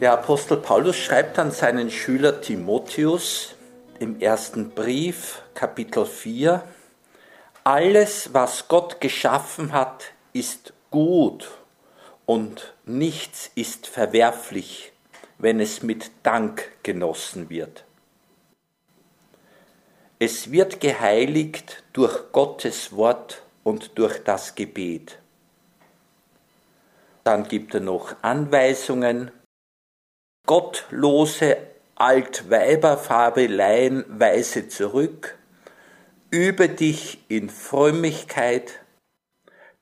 Der Apostel Paulus schreibt an seinen Schüler Timotheus im ersten Brief, Kapitel 4, alles, was Gott geschaffen hat, ist gut und nichts ist verwerflich, wenn es mit Dank genossen wird. Es wird geheiligt durch Gottes Wort und durch das Gebet. Dann gibt er noch Anweisungen, Gottlose Altweiberfabeleien weise zurück, übe dich in Frömmigkeit,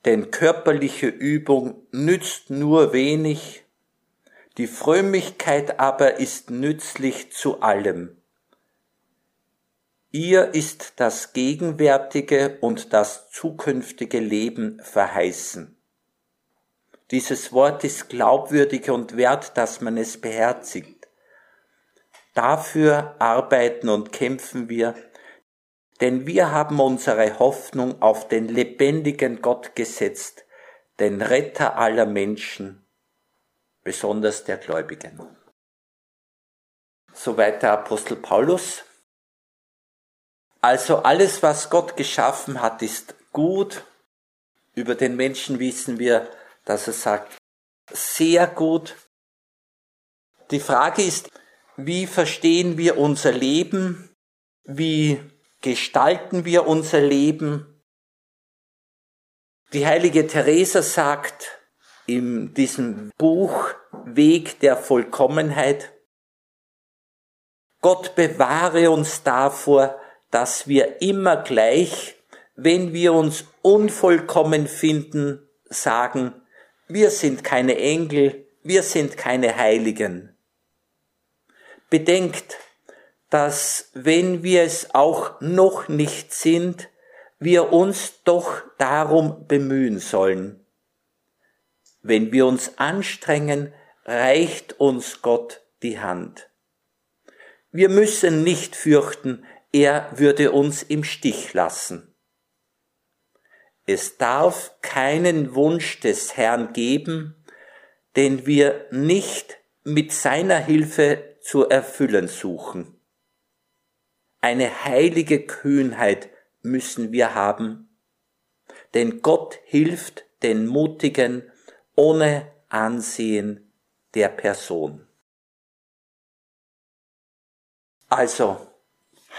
denn körperliche Übung nützt nur wenig, die Frömmigkeit aber ist nützlich zu allem. Ihr ist das gegenwärtige und das zukünftige Leben verheißen. Dieses Wort ist glaubwürdig und wert, dass man es beherzigt. Dafür arbeiten und kämpfen wir, denn wir haben unsere Hoffnung auf den lebendigen Gott gesetzt, den Retter aller Menschen, besonders der Gläubigen. Soweit der Apostel Paulus. Also alles, was Gott geschaffen hat, ist gut. Über den Menschen wissen wir, dass er sagt, sehr gut. Die Frage ist, wie verstehen wir unser Leben? Wie gestalten wir unser Leben? Die heilige Teresa sagt in diesem Buch Weg der Vollkommenheit, Gott bewahre uns davor, dass wir immer gleich, wenn wir uns unvollkommen finden, sagen, wir sind keine Engel, wir sind keine Heiligen. Bedenkt, dass wenn wir es auch noch nicht sind, wir uns doch darum bemühen sollen. Wenn wir uns anstrengen, reicht uns Gott die Hand. Wir müssen nicht fürchten, er würde uns im Stich lassen. Es darf keinen Wunsch des Herrn geben, den wir nicht mit seiner Hilfe zu erfüllen suchen. Eine heilige Kühnheit müssen wir haben, denn Gott hilft den Mutigen ohne Ansehen der Person. Also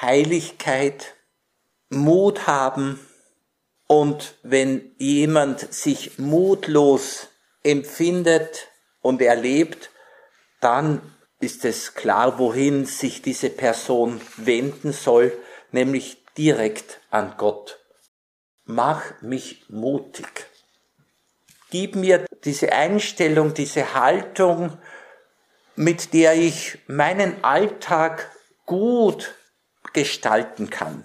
Heiligkeit, Mut haben, und wenn jemand sich mutlos empfindet und erlebt, dann ist es klar, wohin sich diese Person wenden soll, nämlich direkt an Gott. Mach mich mutig. Gib mir diese Einstellung, diese Haltung, mit der ich meinen Alltag gut gestalten kann.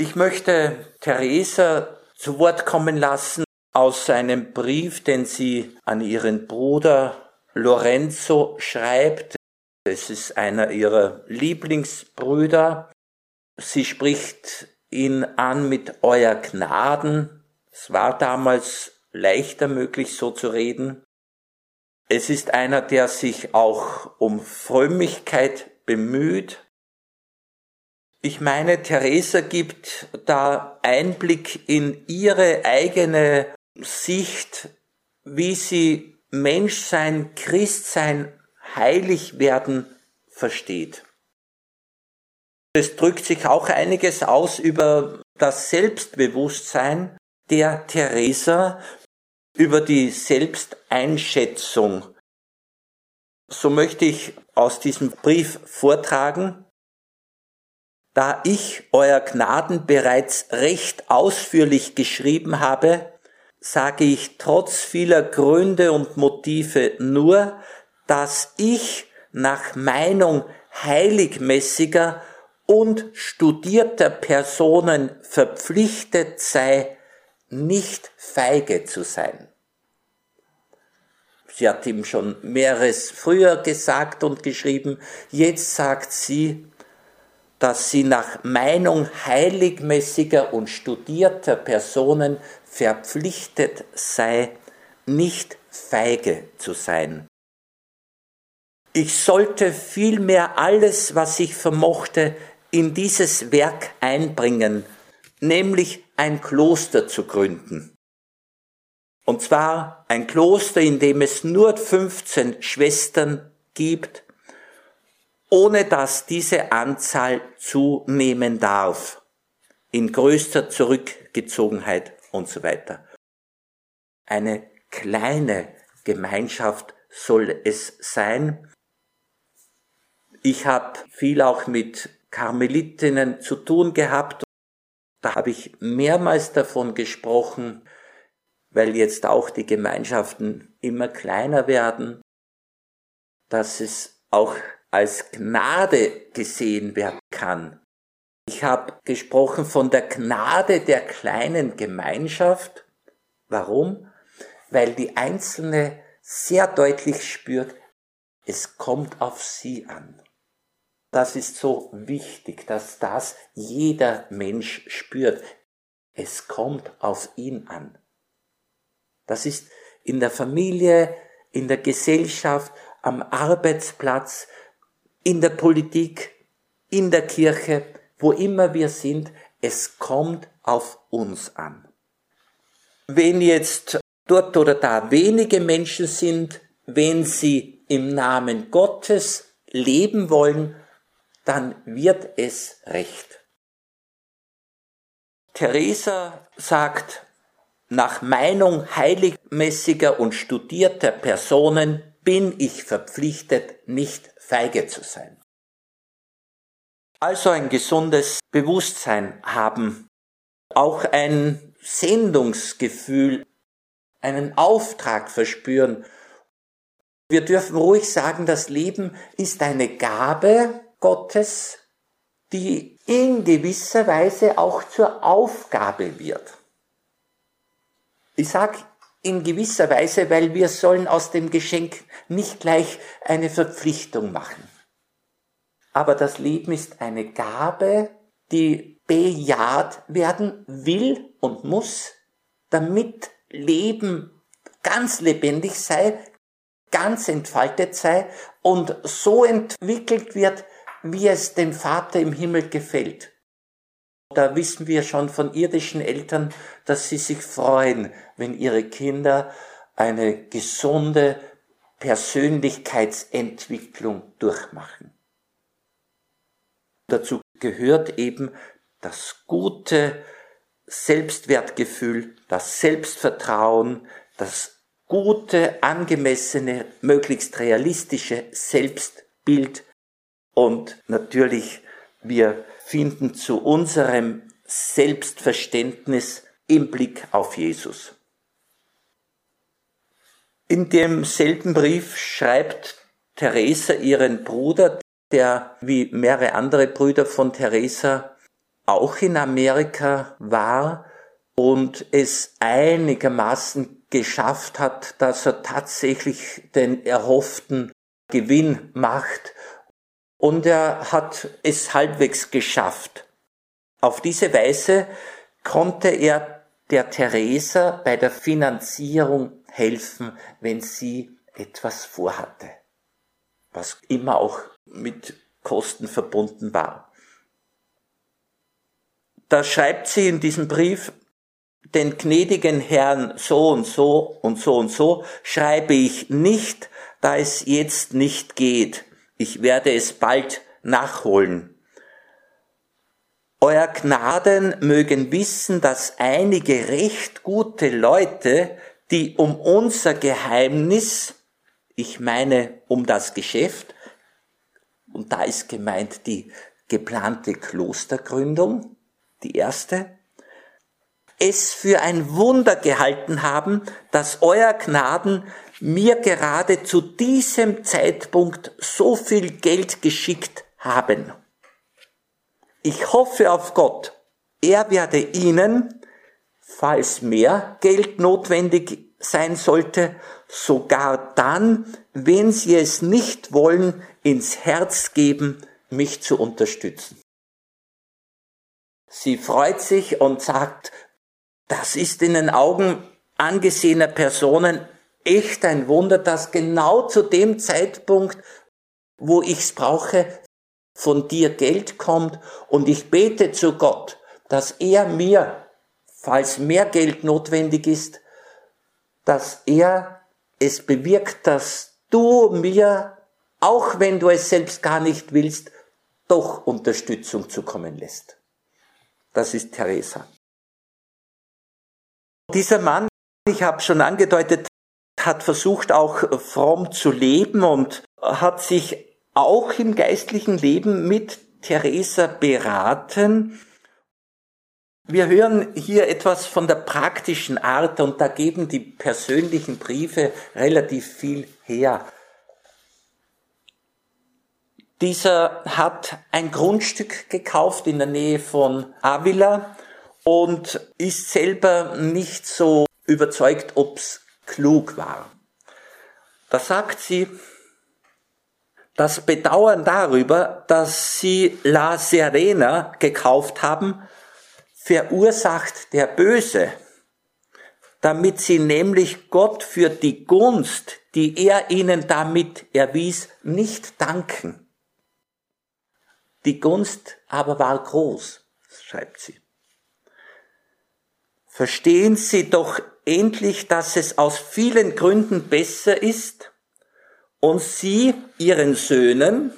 Ich möchte Theresa zu Wort kommen lassen aus einem Brief, den sie an ihren Bruder Lorenzo schreibt. Es ist einer ihrer Lieblingsbrüder. Sie spricht ihn an mit Euer Gnaden. Es war damals leichter möglich, so zu reden. Es ist einer, der sich auch um Frömmigkeit bemüht, ich meine, Theresa gibt da Einblick in ihre eigene Sicht, wie sie Menschsein, Christsein, heilig werden versteht. Es drückt sich auch einiges aus über das Selbstbewusstsein der Theresa, über die Selbsteinschätzung. So möchte ich aus diesem Brief vortragen. Da ich Euer Gnaden bereits recht ausführlich geschrieben habe, sage ich trotz vieler Gründe und Motive nur, dass ich nach Meinung heiligmäßiger und studierter Personen verpflichtet sei, nicht feige zu sein. Sie hat ihm schon mehreres früher gesagt und geschrieben, jetzt sagt sie, dass sie nach Meinung heiligmäßiger und studierter Personen verpflichtet sei, nicht feige zu sein. Ich sollte vielmehr alles, was ich vermochte, in dieses Werk einbringen, nämlich ein Kloster zu gründen. Und zwar ein Kloster, in dem es nur 15 Schwestern gibt, ohne dass diese Anzahl zunehmen darf, in größter Zurückgezogenheit und so weiter. Eine kleine Gemeinschaft soll es sein. Ich habe viel auch mit Karmelitinnen zu tun gehabt. Da habe ich mehrmals davon gesprochen, weil jetzt auch die Gemeinschaften immer kleiner werden, dass es auch als Gnade gesehen werden kann. Ich habe gesprochen von der Gnade der kleinen Gemeinschaft. Warum? Weil die Einzelne sehr deutlich spürt, es kommt auf sie an. Das ist so wichtig, dass das jeder Mensch spürt. Es kommt auf ihn an. Das ist in der Familie, in der Gesellschaft, am Arbeitsplatz, in der Politik, in der Kirche, wo immer wir sind, es kommt auf uns an. Wenn jetzt dort oder da wenige Menschen sind, wenn sie im Namen Gottes leben wollen, dann wird es recht. Theresa sagt, nach Meinung heiligmäßiger und studierter Personen bin ich verpflichtet, nicht feige zu sein. Also ein gesundes Bewusstsein haben, auch ein Sendungsgefühl, einen Auftrag verspüren. Wir dürfen ruhig sagen, das Leben ist eine Gabe Gottes, die in gewisser Weise auch zur Aufgabe wird. Ich sage in gewisser Weise, weil wir sollen aus dem Geschenk nicht gleich eine Verpflichtung machen. Aber das Leben ist eine Gabe, die bejaht werden will und muss, damit Leben ganz lebendig sei, ganz entfaltet sei und so entwickelt wird, wie es dem Vater im Himmel gefällt. Da wissen wir schon von irdischen Eltern, dass sie sich freuen, wenn ihre Kinder eine gesunde Persönlichkeitsentwicklung durchmachen. Dazu gehört eben das gute Selbstwertgefühl, das Selbstvertrauen, das gute, angemessene, möglichst realistische Selbstbild und natürlich wir finden zu unserem Selbstverständnis im Blick auf Jesus. In demselben Brief schreibt Theresa ihren Bruder, der wie mehrere andere Brüder von Theresa auch in Amerika war und es einigermaßen geschafft hat, dass er tatsächlich den erhofften Gewinn macht und er hat es halbwegs geschafft. Auf diese Weise konnte er der Theresa bei der Finanzierung helfen, wenn sie etwas vorhatte, was immer auch mit Kosten verbunden war. Da schreibt sie in diesem Brief, den gnädigen Herrn so und so und so und so schreibe ich nicht, da es jetzt nicht geht, ich werde es bald nachholen. Euer Gnaden mögen wissen, dass einige recht gute Leute, die um unser Geheimnis, ich meine um das Geschäft, und da ist gemeint die geplante Klostergründung, die erste, es für ein Wunder gehalten haben, dass euer Gnaden mir gerade zu diesem Zeitpunkt so viel Geld geschickt haben. Ich hoffe auf Gott, er werde Ihnen, falls mehr Geld notwendig sein sollte, sogar dann, wenn Sie es nicht wollen, ins Herz geben, mich zu unterstützen. Sie freut sich und sagt, das ist in den Augen angesehener Personen echt ein Wunder, dass genau zu dem Zeitpunkt, wo ich's brauche, von dir Geld kommt und ich bete zu Gott, dass er mir, falls mehr Geld notwendig ist, dass er es bewirkt, dass du mir, auch wenn du es selbst gar nicht willst, doch Unterstützung zukommen lässt. Das ist Theresa. Dieser Mann, ich habe schon angedeutet, hat versucht auch fromm zu leben und hat sich auch im geistlichen Leben mit Theresa beraten. Wir hören hier etwas von der praktischen Art und da geben die persönlichen Briefe relativ viel her. Dieser hat ein Grundstück gekauft in der Nähe von Avila und ist selber nicht so überzeugt, ob's klug war. Da sagt sie, das Bedauern darüber, dass sie La Serena gekauft haben, verursacht der Böse, damit sie nämlich Gott für die Gunst, die er ihnen damit erwies, nicht danken. Die Gunst aber war groß, schreibt sie. Verstehen Sie doch endlich, dass es aus vielen Gründen besser ist und Sie Ihren Söhnen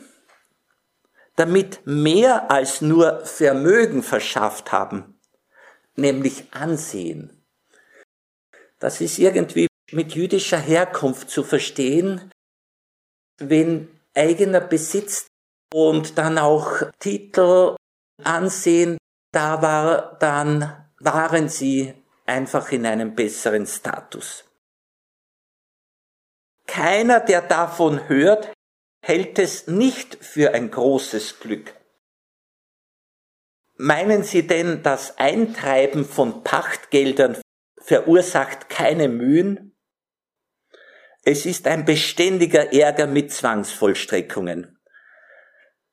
damit mehr als nur Vermögen verschafft haben, nämlich Ansehen. Das ist irgendwie mit jüdischer Herkunft zu verstehen, wenn eigener Besitz und dann auch Titel, Ansehen da war, dann waren sie einfach in einem besseren Status. Keiner, der davon hört, hält es nicht für ein großes Glück. Meinen Sie denn, das Eintreiben von Pachtgeldern verursacht keine Mühen? Es ist ein beständiger Ärger mit Zwangsvollstreckungen.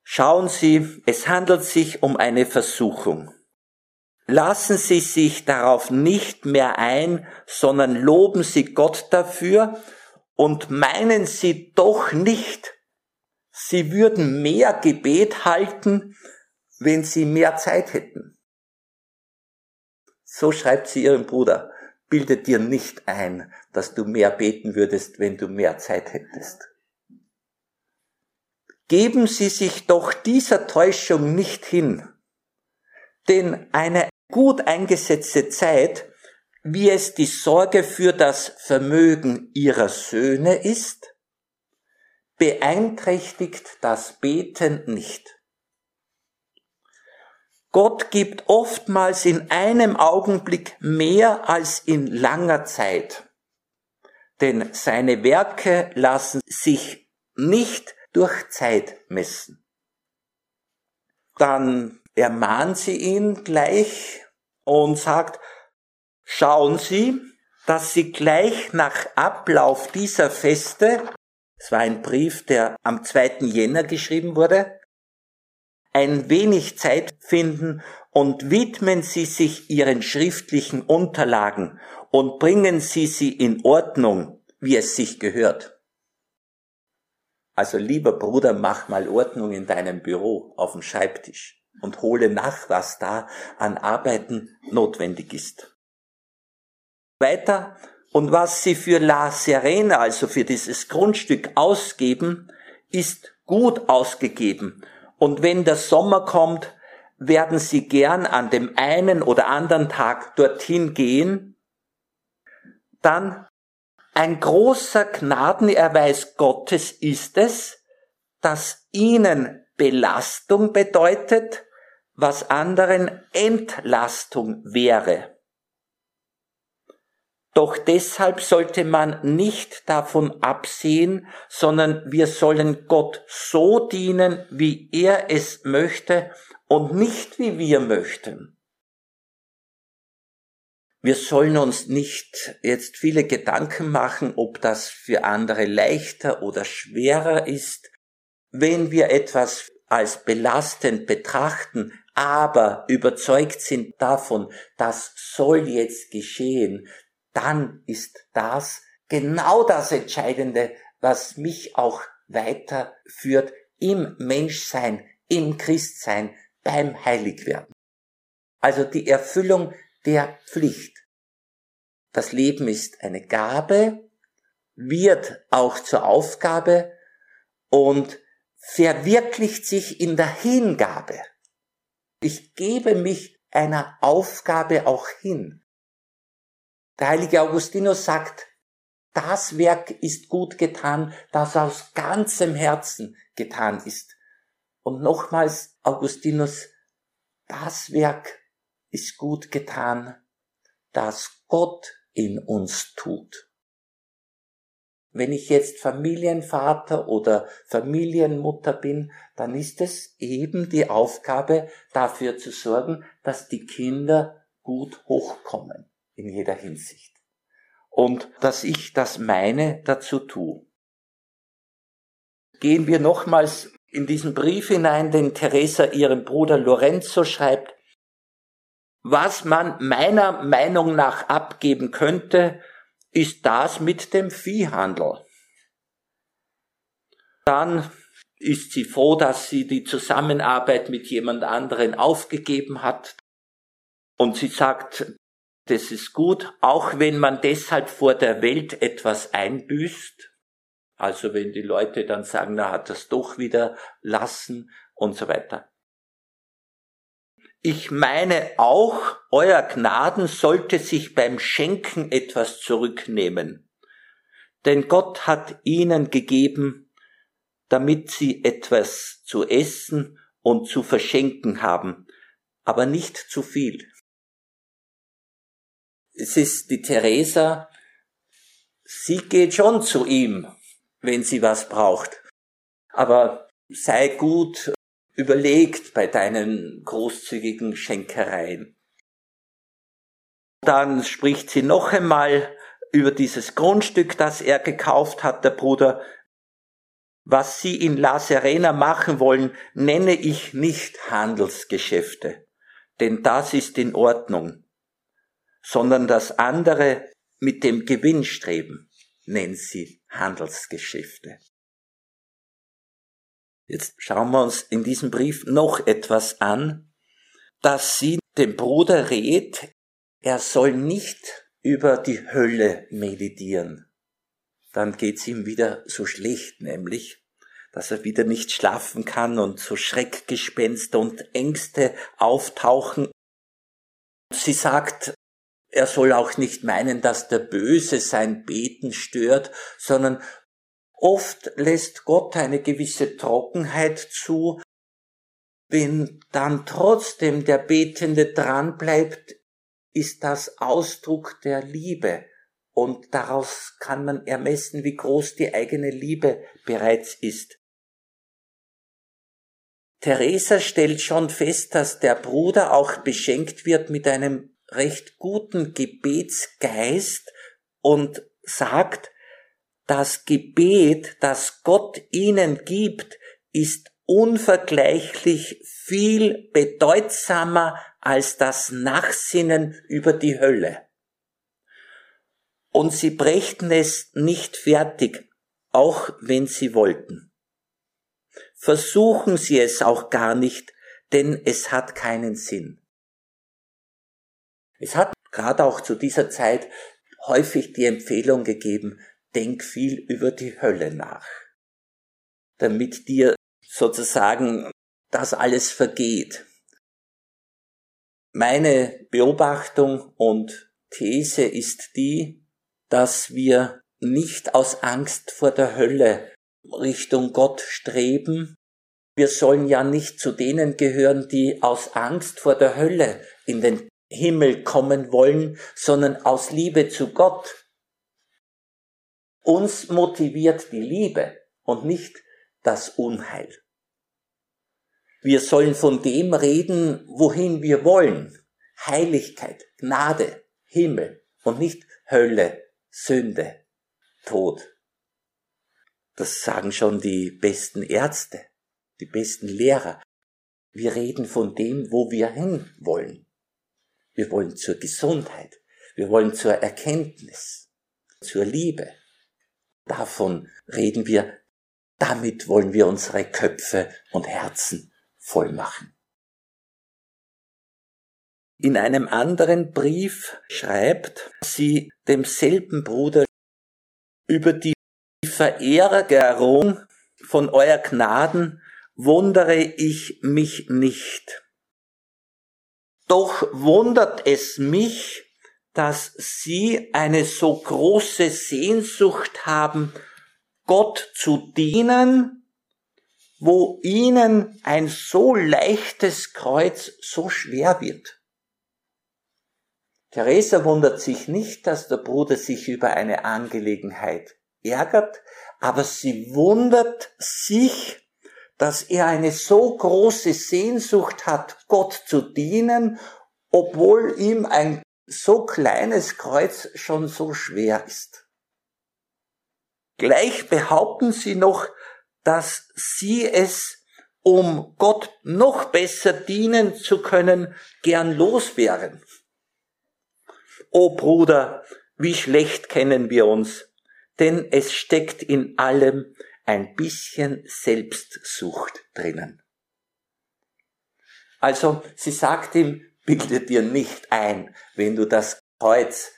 Schauen Sie, es handelt sich um eine Versuchung. Lassen Sie sich darauf nicht mehr ein, sondern loben Sie Gott dafür und meinen Sie doch nicht, Sie würden mehr Gebet halten, wenn Sie mehr Zeit hätten. So schreibt sie ihrem Bruder, bilde dir nicht ein, dass du mehr beten würdest, wenn du mehr Zeit hättest. Geben Sie sich doch dieser Täuschung nicht hin, denn eine gut eingesetzte Zeit, wie es die Sorge für das Vermögen Ihrer Söhne ist, beeinträchtigt das Beten nicht. Gott gibt oftmals in einem Augenblick mehr als in langer Zeit, denn seine Werke lassen sich nicht durch Zeit messen. Dann ermahnt sie ihn gleich und sagt, schauen Sie, dass Sie gleich nach Ablauf dieser Feste, es war ein Brief, der am 2. Jänner geschrieben wurde, ein wenig Zeit finden und widmen Sie sich Ihren schriftlichen Unterlagen und bringen Sie sie in Ordnung, wie es sich gehört. Also lieber Bruder, mach mal Ordnung in deinem Büro auf dem Schreibtisch und hole nach, was da an Arbeiten notwendig ist. Weiter, und was sie für La Serena, also für dieses Grundstück ausgeben, ist gut ausgegeben. Und wenn der Sommer kommt, werden sie gern an dem einen oder anderen Tag dorthin gehen, dann ein großer Gnadenerweis Gottes ist es, dass ihnen Belastung bedeutet, was anderen Entlastung wäre. Doch deshalb sollte man nicht davon absehen, sondern wir sollen Gott so dienen, wie er es möchte und nicht wie wir möchten. Wir sollen uns nicht jetzt viele Gedanken machen, ob das für andere leichter oder schwerer ist. Wenn wir etwas als belastend betrachten, aber überzeugt sind davon, das soll jetzt geschehen, dann ist das genau das Entscheidende, was mich auch weiterführt im Menschsein, im Christsein, beim Heiligwerden. Also die Erfüllung der Pflicht. Das Leben ist eine Gabe, wird auch zur Aufgabe und verwirklicht sich in der Hingabe. Ich gebe mich einer Aufgabe auch hin. Der heilige Augustinus sagt, das Werk ist gut getan, das aus ganzem Herzen getan ist. Und nochmals, Augustinus, das Werk ist gut getan, das Gott in uns tut. Wenn ich jetzt Familienvater oder Familienmutter bin, dann ist es eben die Aufgabe, dafür zu sorgen, dass die Kinder gut hochkommen in jeder Hinsicht. Und dass ich das meine dazu tue. Gehen wir nochmals in diesen Brief hinein, den Teresa ihrem Bruder Lorenzo schreibt, was man meiner Meinung nach abgeben könnte, ist das mit dem Viehhandel. Dann ist sie froh, dass sie die Zusammenarbeit mit jemand anderen aufgegeben hat. Und sie sagt, das ist gut, auch wenn man deshalb vor der Welt etwas einbüßt. Also wenn die Leute dann sagen, na hat das doch wieder lassen und so weiter. Ich meine auch, euer Gnaden sollte sich beim Schenken etwas zurücknehmen. Denn Gott hat ihnen gegeben, damit sie etwas zu essen und zu verschenken haben, aber nicht zu viel. Es ist die Theresa, sie geht schon zu ihm, wenn sie was braucht. Aber sei gut überlegt bei deinen großzügigen Schenkereien. Dann spricht sie noch einmal über dieses Grundstück, das er gekauft hat, der Bruder. Was sie in La Serena machen wollen, nenne ich nicht Handelsgeschäfte, denn das ist in Ordnung, sondern das andere mit dem Gewinnstreben nennt sie Handelsgeschäfte. Jetzt schauen wir uns in diesem Brief noch etwas an, dass sie dem Bruder rät, er soll nicht über die Hölle meditieren. Dann geht's ihm wieder so schlecht, nämlich, dass er wieder nicht schlafen kann und so Schreckgespenster und Ängste auftauchen. Sie sagt, er soll auch nicht meinen, dass der Böse sein Beten stört, sondern Oft lässt Gott eine gewisse Trockenheit zu. Wenn dann trotzdem der Betende dran bleibt, ist das Ausdruck der Liebe. Und daraus kann man ermessen, wie groß die eigene Liebe bereits ist. Theresa stellt schon fest, dass der Bruder auch beschenkt wird mit einem recht guten Gebetsgeist und sagt, das Gebet, das Gott ihnen gibt, ist unvergleichlich viel bedeutsamer als das Nachsinnen über die Hölle. Und sie brächten es nicht fertig, auch wenn sie wollten. Versuchen sie es auch gar nicht, denn es hat keinen Sinn. Es hat gerade auch zu dieser Zeit häufig die Empfehlung gegeben, denk viel über die Hölle nach, damit dir sozusagen das alles vergeht. Meine Beobachtung und These ist die, dass wir nicht aus Angst vor der Hölle Richtung Gott streben. Wir sollen ja nicht zu denen gehören, die aus Angst vor der Hölle in den Himmel kommen wollen, sondern aus Liebe zu Gott uns motiviert die Liebe und nicht das Unheil. Wir sollen von dem reden, wohin wir wollen. Heiligkeit, Gnade, Himmel und nicht Hölle, Sünde, Tod. Das sagen schon die besten Ärzte, die besten Lehrer. Wir reden von dem, wo wir hin wollen. Wir wollen zur Gesundheit. Wir wollen zur Erkenntnis. zur Liebe. Davon reden wir, damit wollen wir unsere Köpfe und Herzen voll machen. In einem anderen Brief schreibt sie demselben Bruder über die Verärgerung von euer Gnaden wundere ich mich nicht. Doch wundert es mich, dass sie eine so große Sehnsucht haben, Gott zu dienen, wo ihnen ein so leichtes Kreuz so schwer wird. Theresa wundert sich nicht, dass der Bruder sich über eine Angelegenheit ärgert, aber sie wundert sich, dass er eine so große Sehnsucht hat, Gott zu dienen, obwohl ihm ein so kleines Kreuz schon so schwer ist. Gleich behaupten sie noch, dass sie es, um Gott noch besser dienen zu können, gern los wären. O Bruder, wie schlecht kennen wir uns, denn es steckt in allem ein bisschen Selbstsucht drinnen. Also sie sagt ihm, bilde dir nicht ein, wenn du das Kreuz,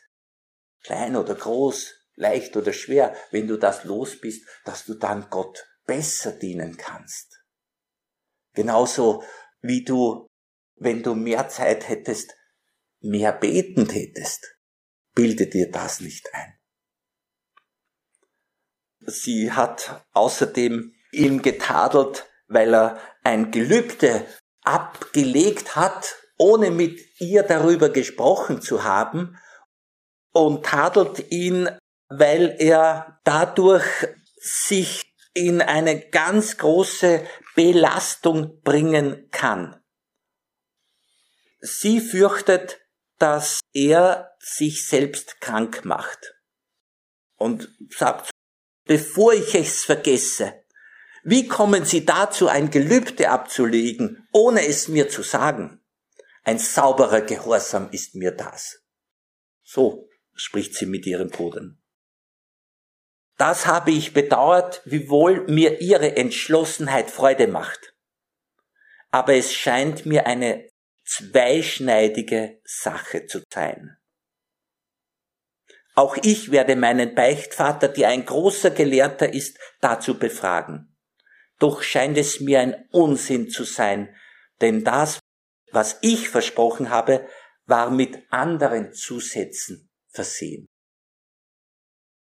klein oder groß, leicht oder schwer, wenn du das los bist, dass du dann Gott besser dienen kannst. Genauso wie du, wenn du mehr Zeit hättest, mehr beten tätest. Bilde dir das nicht ein. Sie hat außerdem ihn getadelt, weil er ein Gelübde abgelegt hat, ohne mit ihr darüber gesprochen zu haben, und tadelt ihn, weil er dadurch sich in eine ganz große Belastung bringen kann. Sie fürchtet, dass er sich selbst krank macht und sagt bevor ich es vergesse. Wie kommen Sie dazu, ein Gelübde abzulegen, ohne es mir zu sagen? Ein sauberer Gehorsam ist mir das. So spricht sie mit ihren Brüdern. Das habe ich bedauert, wiewohl mir ihre Entschlossenheit Freude macht. Aber es scheint mir eine zweischneidige Sache zu sein. Auch ich werde meinen Beichtvater, der ein großer Gelehrter ist, dazu befragen. Doch scheint es mir ein Unsinn zu sein, denn das, was ich versprochen habe, war mit anderen Zusätzen versehen.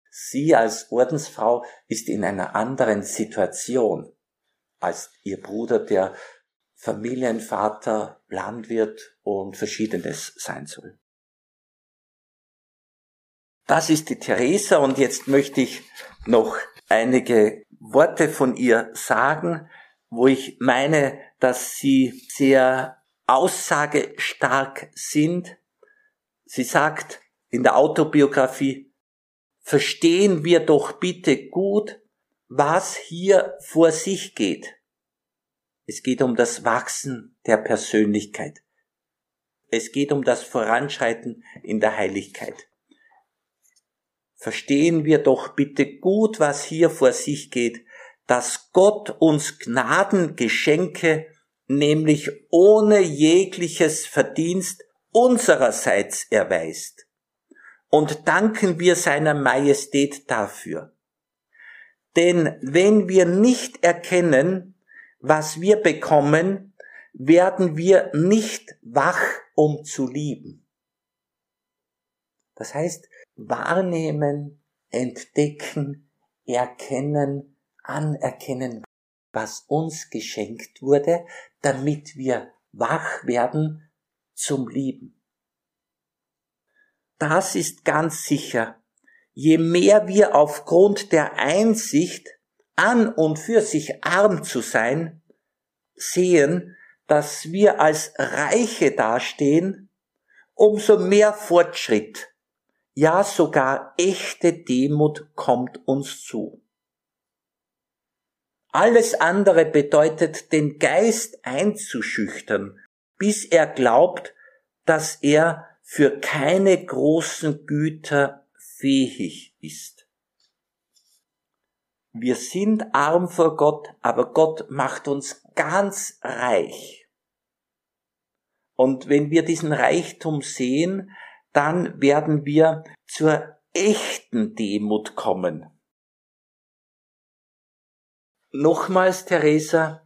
Sie als Ordensfrau ist in einer anderen Situation als ihr Bruder, der Familienvater, Landwirt und verschiedenes sein soll. Das ist die Theresa und jetzt möchte ich noch einige Worte von ihr sagen, wo ich meine, dass sie sehr aussagestark sind. Sie sagt in der Autobiografie, verstehen wir doch bitte gut, was hier vor sich geht. Es geht um das Wachsen der Persönlichkeit. Es geht um das Voranschreiten in der Heiligkeit verstehen wir doch bitte gut, was hier vor sich geht, dass Gott uns Gnadengeschenke, nämlich ohne jegliches Verdienst unsererseits erweist. Und danken wir seiner Majestät dafür. Denn wenn wir nicht erkennen, was wir bekommen, werden wir nicht wach, um zu lieben. Das heißt, wahrnehmen, entdecken, erkennen, anerkennen, was uns geschenkt wurde, damit wir wach werden zum Lieben. Das ist ganz sicher. Je mehr wir aufgrund der Einsicht, an und für sich arm zu sein, sehen, dass wir als Reiche dastehen, umso mehr Fortschritt ja sogar echte Demut kommt uns zu. Alles andere bedeutet, den Geist einzuschüchtern, bis er glaubt, dass er für keine großen Güter fähig ist. Wir sind arm vor Gott, aber Gott macht uns ganz reich. Und wenn wir diesen Reichtum sehen, dann werden wir zur echten Demut kommen. Nochmals, Theresa,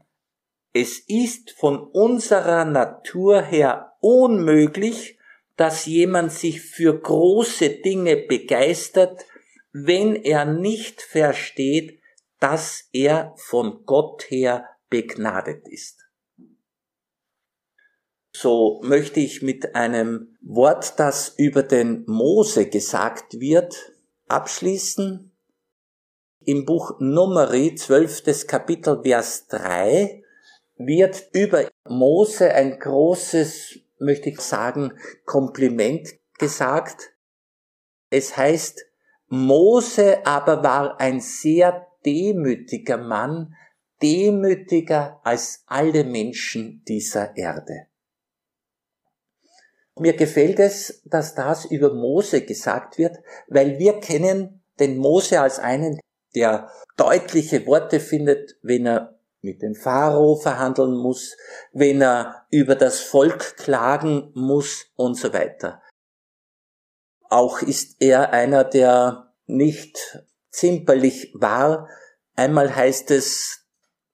es ist von unserer Natur her unmöglich, dass jemand sich für große Dinge begeistert, wenn er nicht versteht, dass er von Gott her begnadet ist. So möchte ich mit einem Wort, das über den Mose gesagt wird, abschließen. Im Buch Numeri, 12. Kapitel, Vers 3, wird über Mose ein großes, möchte ich sagen, Kompliment gesagt. Es heißt, Mose aber war ein sehr demütiger Mann, demütiger als alle Menschen dieser Erde. Mir gefällt es, dass das über Mose gesagt wird, weil wir kennen den Mose als einen, der deutliche Worte findet, wenn er mit dem Pharao verhandeln muss, wenn er über das Volk klagen muss und so weiter. Auch ist er einer, der nicht zimperlich war. Einmal heißt es,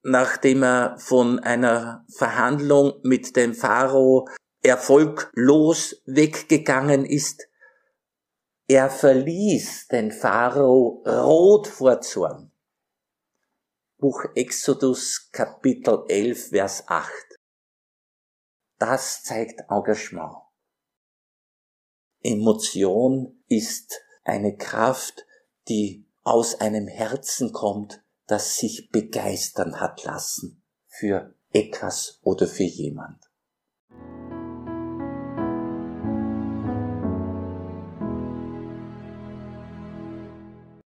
nachdem er von einer Verhandlung mit dem Pharao erfolglos weggegangen ist, er verließ den Pharao rot vor Zorn. Buch Exodus Kapitel 11 Vers 8. Das zeigt Engagement. Emotion ist eine Kraft, die aus einem Herzen kommt, das sich begeistern hat lassen für etwas oder für jemand.